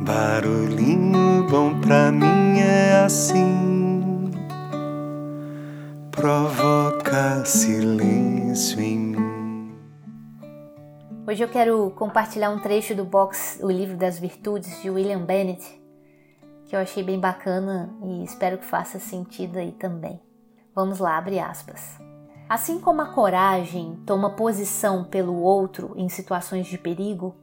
Barulhinho bom pra mim é assim, provoca silêncio em mim. Hoje eu quero compartilhar um trecho do box O Livro das Virtudes de William Bennett, que eu achei bem bacana e espero que faça sentido aí também. Vamos lá, abre aspas. Assim como a coragem toma posição pelo outro em situações de perigo,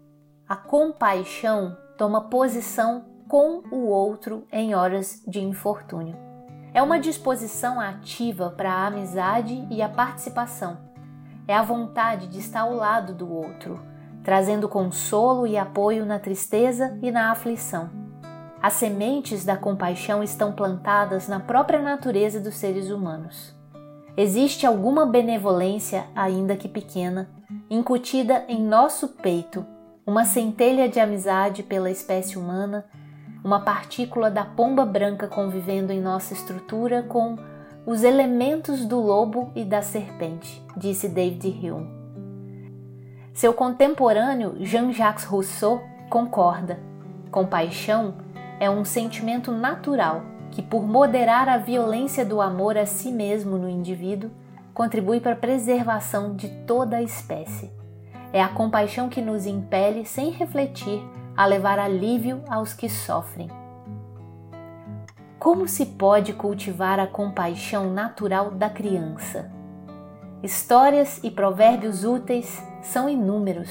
a compaixão toma posição com o outro em horas de infortúnio. É uma disposição ativa para a amizade e a participação. É a vontade de estar ao lado do outro, trazendo consolo e apoio na tristeza e na aflição. As sementes da compaixão estão plantadas na própria natureza dos seres humanos. Existe alguma benevolência, ainda que pequena, incutida em nosso peito, uma centelha de amizade pela espécie humana, uma partícula da pomba branca convivendo em nossa estrutura com os elementos do lobo e da serpente, disse David Hume. Seu contemporâneo Jean-Jacques Rousseau concorda. Compaixão é um sentimento natural que, por moderar a violência do amor a si mesmo no indivíduo, contribui para a preservação de toda a espécie. É a compaixão que nos impele, sem refletir, a levar alívio aos que sofrem. Como se pode cultivar a compaixão natural da criança? Histórias e provérbios úteis são inúmeros.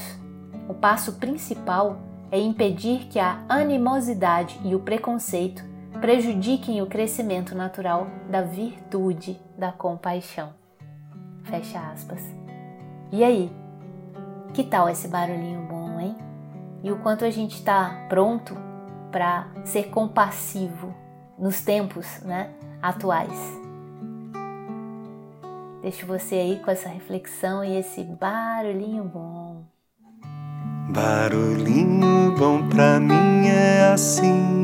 O passo principal é impedir que a animosidade e o preconceito prejudiquem o crescimento natural da virtude da compaixão. Fecha aspas. E aí? Que tal esse barulhinho bom, hein? E o quanto a gente está pronto para ser compassivo nos tempos né, atuais. Deixo você aí com essa reflexão e esse barulhinho bom. Barulhinho bom pra mim é assim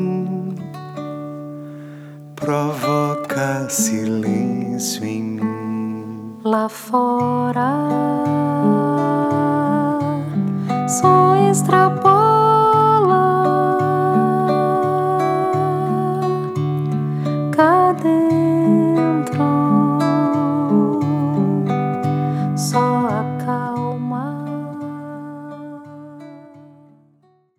provoca silêncio em mim. Lá fora dentro. Só a